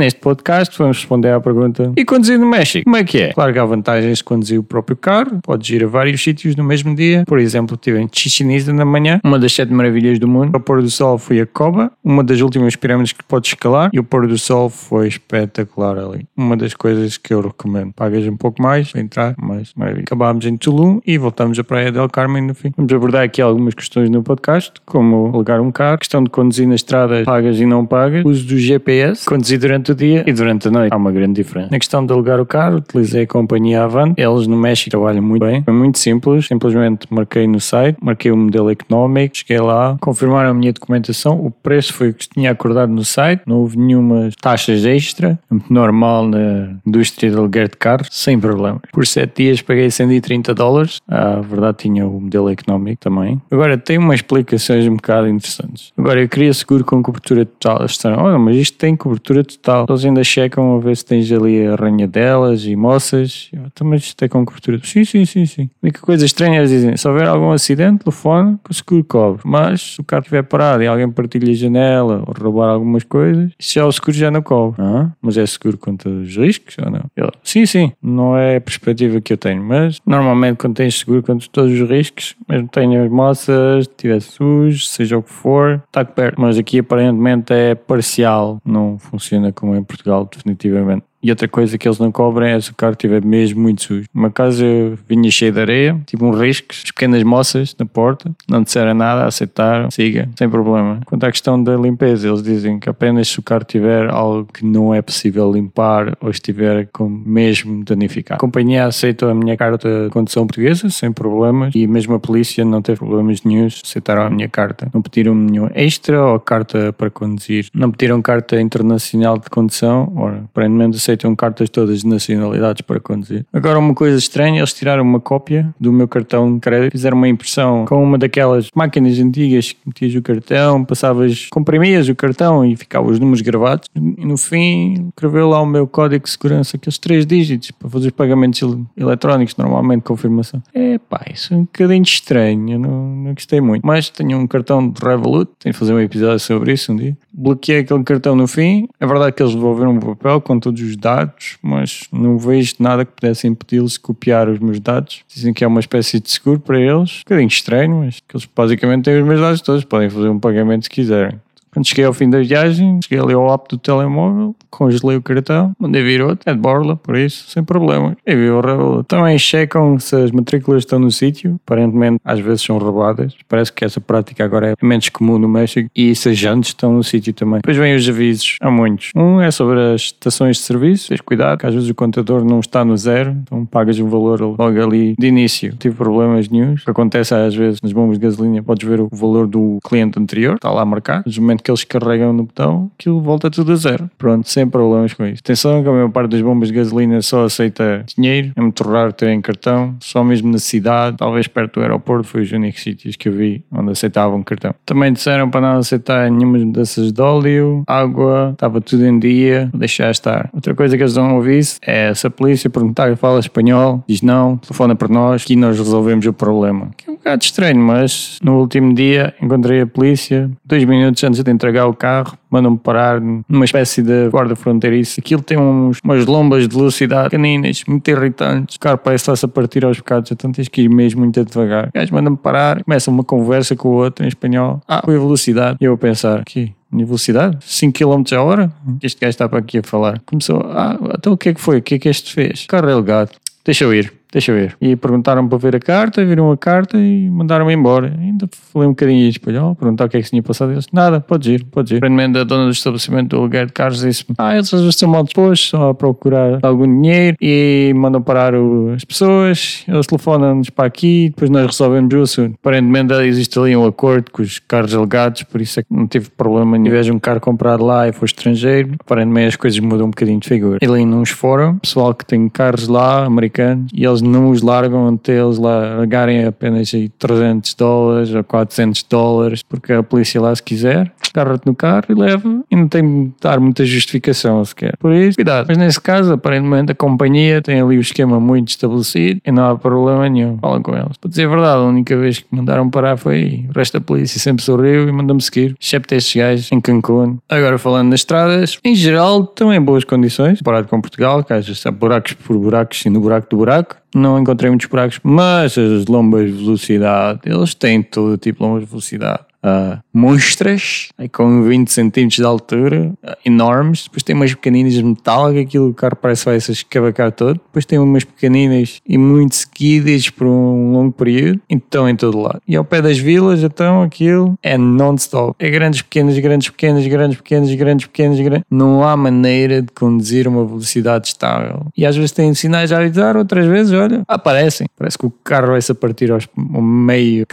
neste podcast vamos responder à pergunta: e conduzir no México? Como é que é? Claro que há vantagens de conduzir o próprio carro, podes ir a vários sítios no mesmo dia. Por exemplo, estive em Chichen Itza na manhã, uma das sete maravilhas do mundo. Ao pôr do sol fui a Coba, uma das últimas pirâmides que podes escalar, e o pôr do sol foi espetacular ali. Uma das coisas que eu recomendo. Pagas um pouco mais para entrar, mas maravilha. Acabámos em Tulum e voltamos à Praia del Carmen no fim. Vamos abordar aqui algumas questões no podcast, como alugar um carro, questão de conduzir na estrada, pagas e não pagas, uso do GPS, conduzir durante o dia e durante a noite. Há uma grande diferença. Na questão de alugar o carro, utilizei a companhia Avant. Eles no México trabalham muito bem. Foi muito simples. Simplesmente marquei no site, marquei o modelo económico, cheguei lá, confirmaram a minha documentação. O preço foi o que tinha acordado no site. Não houve nenhuma taxas extra. Normal na indústria de aluguer de carros, sem problemas. Por 7 dias paguei 130 dólares. A verdade tinha o modelo económico também. Agora tem umas explicações um bocado interessantes. Agora eu queria seguro com cobertura total. Disseram, olha, mas isto tem cobertura total. Eles ainda checam a ver se tens ali arranhadelas e moças. Então, mas isto tem com cobertura. Sim, sim, sim, sim. A única coisa estranha eles dizem, se houver algum acidente, telefone, que o seguro cobre. Mas se o carro estiver parado e alguém partilha a janela ou roubar algumas coisas, isso já o seguro já não cobre. Ah, mas é seguro contra os riscos ou não? Eu, sim, sim. Não é a perspectiva que eu tenho, mas normalmente quando tens seguro contra todos os riscos, mesmo tenho as moças, estiver sujo, seja o que for, está perto. Mas aqui aparentemente é parcial, não funciona como em Portugal, definitivamente. E outra coisa que eles não cobrem é se o carro estiver mesmo muito sujo. Uma casa vinha cheia de areia, tive um risco, pequenas moças na porta, não disseram nada, aceitaram, siga, sem problema. Quanto à questão da limpeza, eles dizem que apenas se o carro tiver algo que não é possível limpar ou estiver com mesmo danificado. A companhia aceitou a minha carta de condução portuguesa, sem problemas, e mesmo a polícia não teve problemas nenhums, aceitaram a minha carta. Não pediram nenhum extra ou carta para conduzir. Não pediram carta internacional de condução, ora, aparentemente aceitam cartas todas de nacionalidades para conduzir. Agora, uma coisa estranha, eles tiraram uma cópia do meu cartão de crédito, fizeram uma impressão com uma daquelas máquinas antigas que metias o cartão, passavas, comprimias o cartão e ficavam os números gravados. E no fim, escreveu lá o meu código de segurança, aqueles três dígitos para fazer os pagamentos eletrónicos, normalmente confirmação. É pá, isso é um bocadinho estranho, não, não gostei muito. Mas tenho um cartão de Revolut, tenho que fazer um episódio sobre isso um dia. Bloqueei aquele cartão no fim. É verdade que eles devolveram um papel com todos os dados, mas não vejo nada que pudesse impedi-los de copiar os meus dados. Dizem que é uma espécie de seguro para eles. Um bocadinho estranho, mas que eles basicamente têm os meus dados todos. Podem fazer um pagamento se quiserem. Quando cheguei ao fim da viagem, cheguei ali ao app do telemóvel, congelei o cartão, mandei vir outro, é de borla, por isso, sem problema. E vi o. Também checam se as matrículas estão no sítio, aparentemente às vezes são roubadas. Parece que essa prática agora é menos comum no México e se as jantes estão no sítio também. Depois vêm os avisos, há muitos. Um é sobre as estações de serviço, tens cuidado, que às vezes o contador não está no zero, então pagas um valor logo ali de início. Não tive problemas nenhum. O que acontece às vezes nas bombas de gasolina, podes ver o valor do cliente anterior, está lá marcado. No momento que eles carregam no botão, aquilo volta tudo a zero. Pronto, sem problemas com isso. Atenção que a maior parte das bombas de gasolina só aceita dinheiro, é muito raro terem cartão, só mesmo na cidade, talvez perto do aeroporto, foi os únicos sítios que eu vi onde aceitavam cartão. Também disseram para não aceitar nenhuma mudanças de óleo, água, estava tudo em dia, deixar estar. Outra coisa que eles não ouvir é se a polícia perguntar fala espanhol, diz não, telefona para nós, que nós resolvemos o problema. Que é um bocado estranho, mas no último dia encontrei a polícia, dois minutos antes de entregar o carro, mandam-me parar numa espécie de guarda fronteiriça. Aquilo tem uns, umas lombas de velocidade pequeninas, muito irritantes. O carro parece estar-se a partir aos bocados, então tens que ir mesmo muito devagar. O gajo manda-me parar, começa uma conversa com o outro em espanhol. Ah, foi a velocidade. E eu a pensar, aqui, minha velocidade? 5 km a hora? Este gajo está para aqui a falar. Começou, ah, então o que é que foi? O que é que este fez? Carro é legado. Deixa eu ir. Deixa eu ver. E perguntaram para ver a carta, viram a carta e mandaram-me embora. Ainda falei um bocadinho em espanhol, perguntar o que é que se tinha passado. Eles nada, pode ir, pode ir. Aparentemente a dona do estabelecimento do aluguer de carros disse-me, ah, eles às vezes estão mal dispostos, estão a procurar algum dinheiro e mandam parar o, as pessoas, eles telefonam-nos para aqui, depois nós resolvemos o assunto. Aparentemente existe ali um acordo com os carros alegados, por isso é que não tive problema nenhum. Vejo um carro comprado lá e for estrangeiro, aparentemente as coisas mudam um bocadinho de figura. E ali nos fórum, pessoal que tem carros lá, americanos, e eles eles não os largam até eles largarem apenas aí 300 dólares ou 400 dólares, porque a polícia lá se quiser, agarra-te no carro e leva e não tem de dar muita justificação sequer. Por isso, cuidado. Mas nesse caso, aparentemente a companhia tem ali o esquema muito estabelecido e não há problema nenhum. Falam com eles. Para dizer a verdade, a única vez que mandaram parar foi o resto da polícia sempre sorriu e mandou-me seguir, excepto estes gajos em Cancún. Agora falando das estradas, em geral estão em boas condições, comparado com Portugal, que às há buracos por buracos e no buraco do buraco. Não encontrei muitos buracos, mas as lombas de velocidade, eles têm todo tipo de lombas de velocidade. Uh, monstras com 20 centímetros de altura, enormes. Depois tem umas pequeninas de metal, que aquilo o carro parece que vai se escavacar todo. Depois tem umas pequeninas e muito seguidas por um longo período. Então em todo lado. E ao pé das vilas, então aquilo é non-stop. É grandes, pequenas, grandes, pequenas, grandes, pequenas, grandes, pequenas, grandes. Não há maneira de conduzir uma velocidade estável. E às vezes tem sinais a avisar, outras vezes, olha, aparecem. Parece que o carro vai-se a partir ao meio.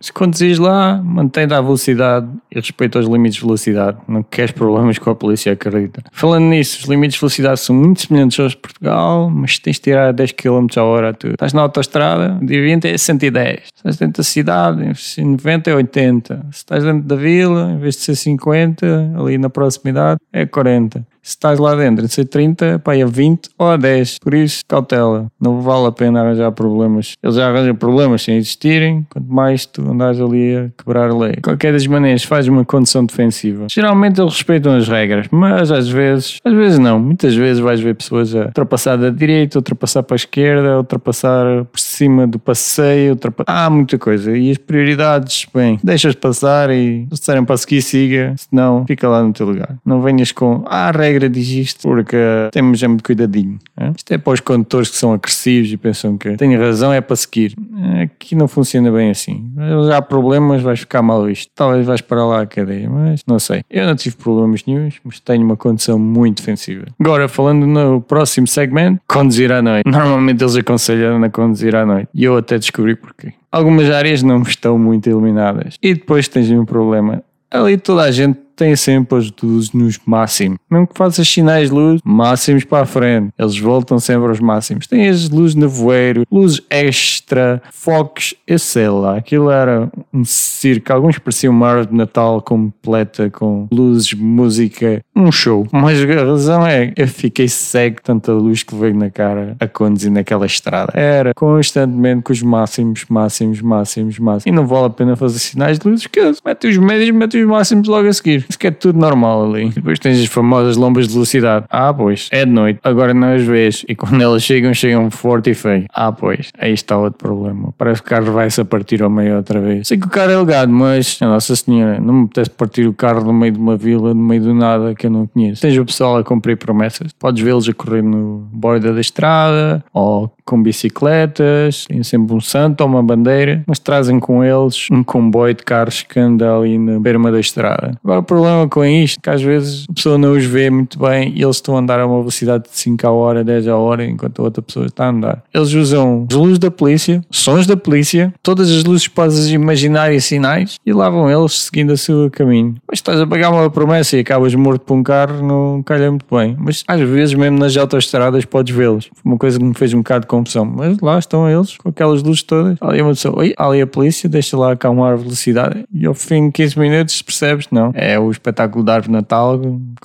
Se conduzires lá, mantém da velocidade Navidad e respeito aos limites de velocidade. Não queres problemas com a polícia, acredita. Falando nisso, os limites de velocidade são muito semelhantes aos de Portugal, mas tens de tirar 10 km a hora. Tu estás na autostrada, de 20 é 110. Se estás dentro da cidade, 90 é 80. Se estás dentro da vila, em vez de ser 50, ali na proximidade, é 40 se estás lá dentro de ser 30, pá, é 20 ou a 10. Por isso, cautela. Não vale a pena arranjar problemas. Eles já arranjam problemas sem existirem, quanto mais tu andares ali a quebrar a lei. Qualquer das maneiras, faz uma condição defensiva. Geralmente eles respeitam as regras, mas às vezes, às vezes não. Muitas vezes vais ver pessoas a ultrapassar da direita, ultrapassar para a esquerda, ultrapassar por cima do passeio, ultrapassar... Há muita coisa. E as prioridades, bem, deixas passar e se disserem para seguir, siga. Senão, fica lá no teu lugar. Não venhas com, ah, regra regra diz isto porque temos é muito cuidadinho. É? Isto é para os condutores que são agressivos e pensam que têm razão, é para seguir. Aqui não funciona bem assim. Já há problemas, vais ficar mal visto. Talvez vais para lá a cadeia, mas não sei. Eu não tive problemas nenhums, mas tenho uma condição muito defensiva. Agora, falando no próximo segmento, conduzir à noite. Normalmente eles aconselham a conduzir à noite. E eu até descobri porquê. Algumas áreas não estão muito iluminadas. E depois tens um problema. Ali toda a gente tem sempre as luzes nos máximos. Mesmo que faças sinais de luz, máximos para a frente. Eles voltam sempre aos máximos. Tem as luzes nevoeiro, luzes extra, focos, eu sei lá. Aquilo era um circo. Alguns pareciam uma árvore de Natal completa com luzes, música, um show. Mas a razão é eu fiquei cego tanta luz que veio na cara a conduzir naquela estrada. Era constantemente com os máximos, máximos, máximos, máximos. E não vale a pena fazer sinais de luz, porque mete os médios, mete os máximos logo a seguir. Isso que é tudo normal ali. Depois tens as famosas lombas de velocidade. Ah, pois, é de noite. Agora não as vês. E quando elas chegam, chegam forte e feio. Ah, pois, aí está outro problema. Parece que o carro vai-se a partir ao meio outra vez. Sei que o carro é legado, mas, Nossa Senhora, não me apetece partir o carro no meio de uma vila, no meio do nada que eu não conheço. Tens o pessoal a cumprir promessas. Podes vê-los a correr no borda da estrada ou com bicicletas, tem sempre um santo ou uma bandeira, mas trazem com eles um comboio de carros que anda ali na beira da estrada. Agora, problema com isto, que às vezes a pessoa não os vê muito bem e eles estão a andar a uma velocidade de 5 a hora, 10 a hora, enquanto a outra pessoa está a andar. Eles usam as luzes da polícia, sons da polícia, todas as luzes podes imaginar e sinais e lá vão eles seguindo o seu caminho. Mas estás a pagar uma promessa e acabas morto por um carro, não calha muito bem. Mas às vezes, mesmo nas autoestradas, podes vê-los. Uma coisa que me fez um bocado de confusão. Mas lá estão eles, com aquelas luzes todas. Ali uma pessoa, oi, ali a polícia, deixa lá acalmar a velocidade. E ao fim de 15 minutos percebes, não, é o espetáculo de árvore Natal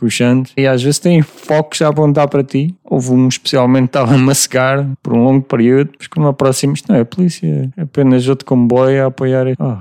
Santos, e às vezes têm focos a apontar para ti. Houve um especialmente que estava a massegar por um longo período, mas quando aproximo, isto não é a polícia, é apenas outro comboio a apoiar. Oh,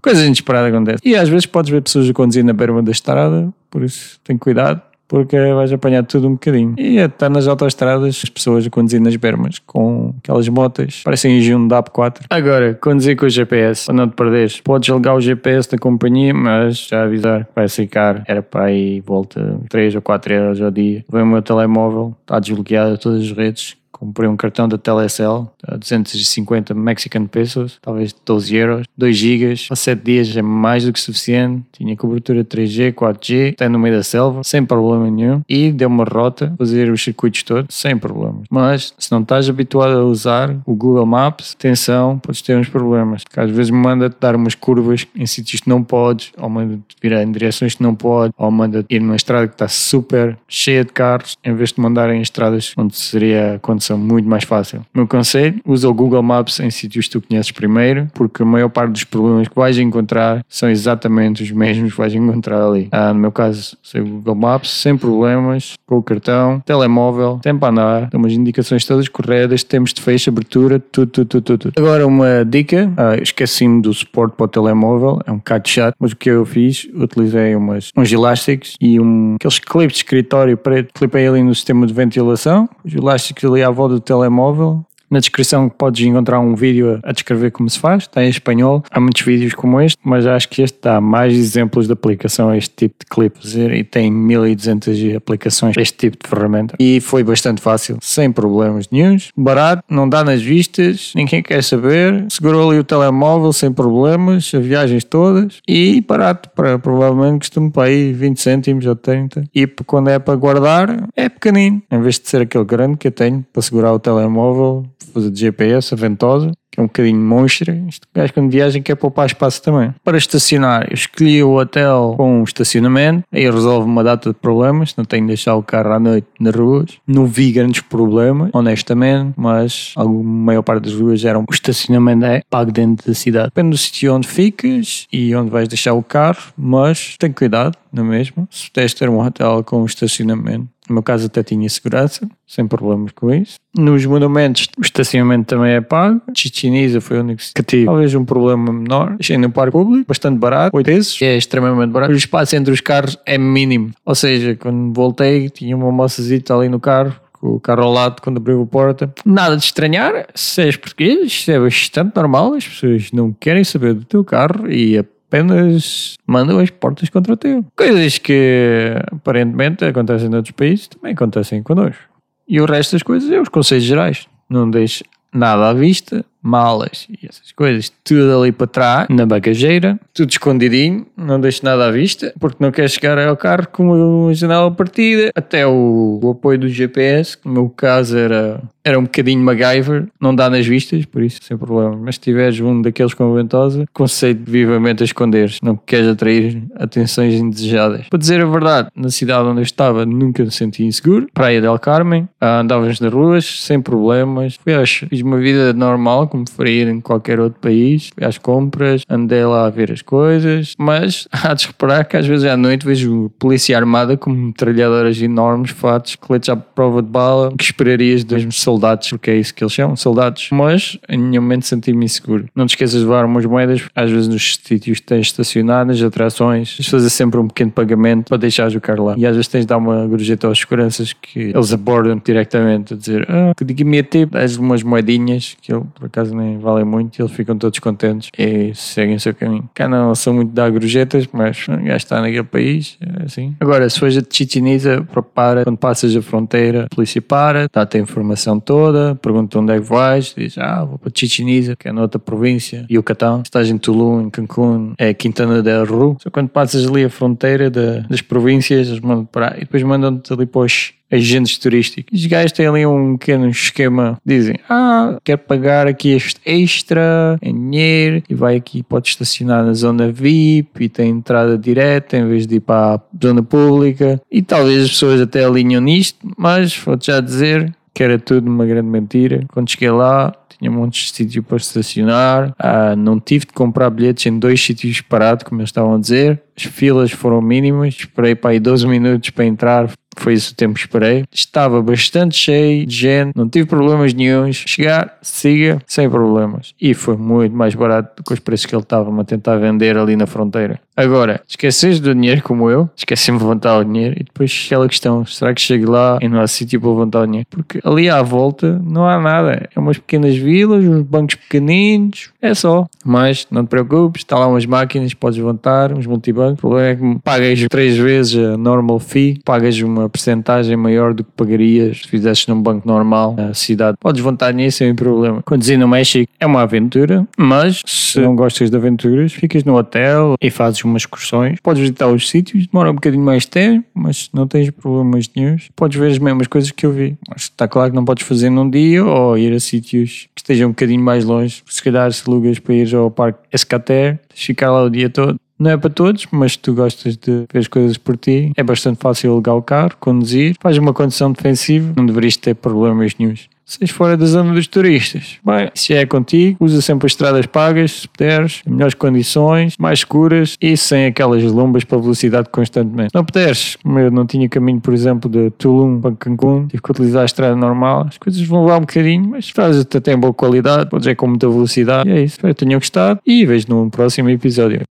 Coisas inesperadas acontecem. E às vezes podes ver pessoas a conduzir na beira da estrada, por isso tem cuidado porque vais apanhar tudo um bocadinho. E até nas autoestradas, as pessoas a conduzir nas bermas com aquelas motas, parecem um DAP 4. Agora, conduzir com o GPS, para não te perderes, podes ligar o GPS da companhia, mas já avisar vai ser caro. Era para aí volta 3 ou 4 euros ao dia. Vem o meu telemóvel, está desbloqueado todas as redes comprei um cartão da Telecel a 250 Mexican pesos, talvez 12 euros, 2 gigas, a 7 dias é mais do que suficiente, tinha cobertura 3G, 4G, até no meio da selva, sem problema nenhum, e deu uma rota, fazer os circuitos todos, sem problemas. Mas, se não estás habituado a usar o Google Maps, atenção, podes ter uns problemas, que às vezes manda-te dar umas curvas em sítios que não podes, ou manda-te virar em direções que não podes, ou manda-te ir numa estrada que está super cheia de carros, em vez de mandarem estradas onde seria quando muito mais fácil. Meu conselho, usa o Google Maps em sítios que tu conheces primeiro, porque a maior parte dos problemas que vais encontrar são exatamente os mesmos que vais encontrar ali. Ah, no meu caso, sei o Google Maps, sem problemas, com o cartão, telemóvel, tempo a andar, dá umas indicações todas corretas, temos de fecho, abertura, tudo, tudo, tudo, tudo. Agora uma dica, ah, esqueci-me do suporte para o telemóvel, é um bocado chato, mas o que eu fiz, utilizei umas, uns elásticos e um, aqueles clipes de escritório preto, clipei ali no sistema de ventilação, os elásticos ali à volta do telemóvel, na descrição podes encontrar um vídeo a descrever como se faz, está em espanhol. Há muitos vídeos como este, mas acho que este dá mais exemplos de aplicação a este tipo de clipes e tem 1200 aplicações a este tipo de ferramenta. E foi bastante fácil, sem problemas nenhums, barato, não dá nas vistas, ninguém quer saber, segurou ali o telemóvel sem problemas, as viagens todas e barato, para, provavelmente costumo para aí 20 cêntimos ou 30. E quando é para guardar, é pequenino, em vez de ser aquele grande que eu tenho para segurar o telemóvel fazer de GPS, a ventosa, que é um bocadinho monstra. Isto gajo quando viagem quer poupar espaço também. Para estacionar, eu escolhi o hotel com estacionamento, aí resolve uma data de problemas, não tenho de deixar o carro à noite nas ruas. Não vi grandes problemas, honestamente, mas a maior parte das ruas eram o estacionamento é pago dentro da cidade. Depende do sítio onde ficas e onde vais deixar o carro, mas tem cuidado, não é mesmo? Se puderes ter um hotel com estacionamento, no meu caso até tinha segurança, sem problemas com isso. Nos monumentos o estacionamento também é pago. Chichen foi o único que tive talvez um problema menor. Deixei no parque público, bastante barato, 8 vezes, é extremamente barato. O espaço entre os carros é mínimo. Ou seja, quando voltei tinha uma moçazita ali no carro, com o carro ao lado quando abriu a porta. Nada de estranhar, se és português, é bastante normal, as pessoas não querem saber do teu carro e apenas mandam as portas contra teu. Coisas que aparentemente acontecem em outros países também acontecem connosco. E o resto das coisas é os conselhos gerais. Não deixes nada à vista, malas e essas coisas, tudo ali para trás, na bagageira, tudo escondidinho, não deixes nada à vista, porque não queres chegar ao carro com a janela partida. Até o, o apoio do GPS, que no meu caso era, era um bocadinho MacGyver, não dá nas vistas, por isso sem problema. Mas se tiveres um daqueles com ventosa, conselho vivamente a esconderes, não queres atrair atenções indesejadas. Para dizer a verdade, na cidade onde eu estava nunca me senti inseguro, Praia del Carmen, andávamos nas ruas sem problemas, fui, acho, fiz uma vida normal como faria em qualquer outro país. Fui às compras, andei lá a ver as coisas, mas há de reparar que às vezes à noite vejo polícia armada com metralhadoras enormes, fatos, coletes à prova de bala, que esperarias dos soldados, porque é isso que eles chamam, soldados. Mas em nenhum momento senti-me inseguro. Não te esqueças de levar umas moedas, às vezes nos sítios que tens estacionadas, atrações, fazer sempre um pequeno pagamento para deixares o carro lá. E às vezes tens de dar uma gorjeta aos seguranças que eles abordam diretamente a dizer: Ah, que diga me a ti, dás umas moedinhas que eu por acaso acaso nem valem muito eles ficam todos contentes e seguem o seu caminho. Cá não são muito dar gorjetas, mas já está naquele país, é assim. Agora, se fores a Chichiniza, prepara, quando passas a fronteira, a polícia para, dá-te a informação toda, pergunta onde é que vais, diz, ah, vou para Chichiniza, que é noutra província, Yucatán, estás em Tulum, em Cancún, é Quintana del Ru. Só quando passas ali a fronteira de, das províncias, eles mandam parar e depois mandam-te ali para os agentes turísticos. Os gajos têm ali um pequeno esquema. Dizem, ah, quer pagar aqui este extra em dinheiro e vai aqui, pode estacionar na zona VIP e tem entrada direta em vez de ir para a zona pública. E talvez as pessoas até alinham nisto, mas vou-te já dizer que era tudo uma grande mentira. Quando cheguei lá, tinha montes de sítio para estacionar, ah, não tive de comprar bilhetes em dois sítios parados, como eles estavam a dizer. As filas foram mínimas, esperei para aí 12 minutos para entrar, foi esse o tempo que esperei. Estava bastante cheio de gente, não tive problemas nenhums. Chegar, siga, sem problemas. E foi muito mais barato do que os preços que ele estava-me a tentar vender ali na fronteira. Agora, esqueces do dinheiro como eu, esqueci-me de levantar o dinheiro e depois aquela questão, será que chego lá e não há sítio para levantar o dinheiro? Porque ali à volta não há nada, é umas pequenas vilas, uns bancos pequeninos, é só. Mas não te preocupes, está lá umas máquinas, podes levantar, uns multibancos. O problema é que pagas três vezes a normal fee, pagas uma percentagem maior do que pagarias se fizesses num banco normal na cidade. Podes levantar nisso sem problema. Conduzir no México é uma aventura, mas se não gostas de aventuras, ficas no hotel e fazes umas excursões. Podes visitar os sítios, demora um bocadinho mais tempo, mas não tens problemas nenhum. Podes ver as mesmas coisas que eu vi. Mas está claro que não podes fazer num dia ou ir a sítios que estejam um bocadinho mais longe. Se calhar se alugas para ir ao Parque Escater, ficar lá o dia todo. Não é para todos, mas tu gostas de ver as coisas por ti, é bastante fácil alugar o carro, conduzir, faz uma condução defensiva, não deverias ter problemas nenhums. seis fora da zona dos turistas. Bem, se é contigo, usa sempre as estradas pagas, se puderes, em melhores condições, mais seguras e sem aquelas lombas para velocidade constantemente. Não puderes, como eu não tinha caminho, por exemplo, de Tulum para Cancún, tive que utilizar a estrada normal, as coisas vão levar um bocadinho, mas estradas até têm boa qualidade, podes ir com muita velocidade. E é isso. Espero que tenham gostado e vejo no próximo episódio.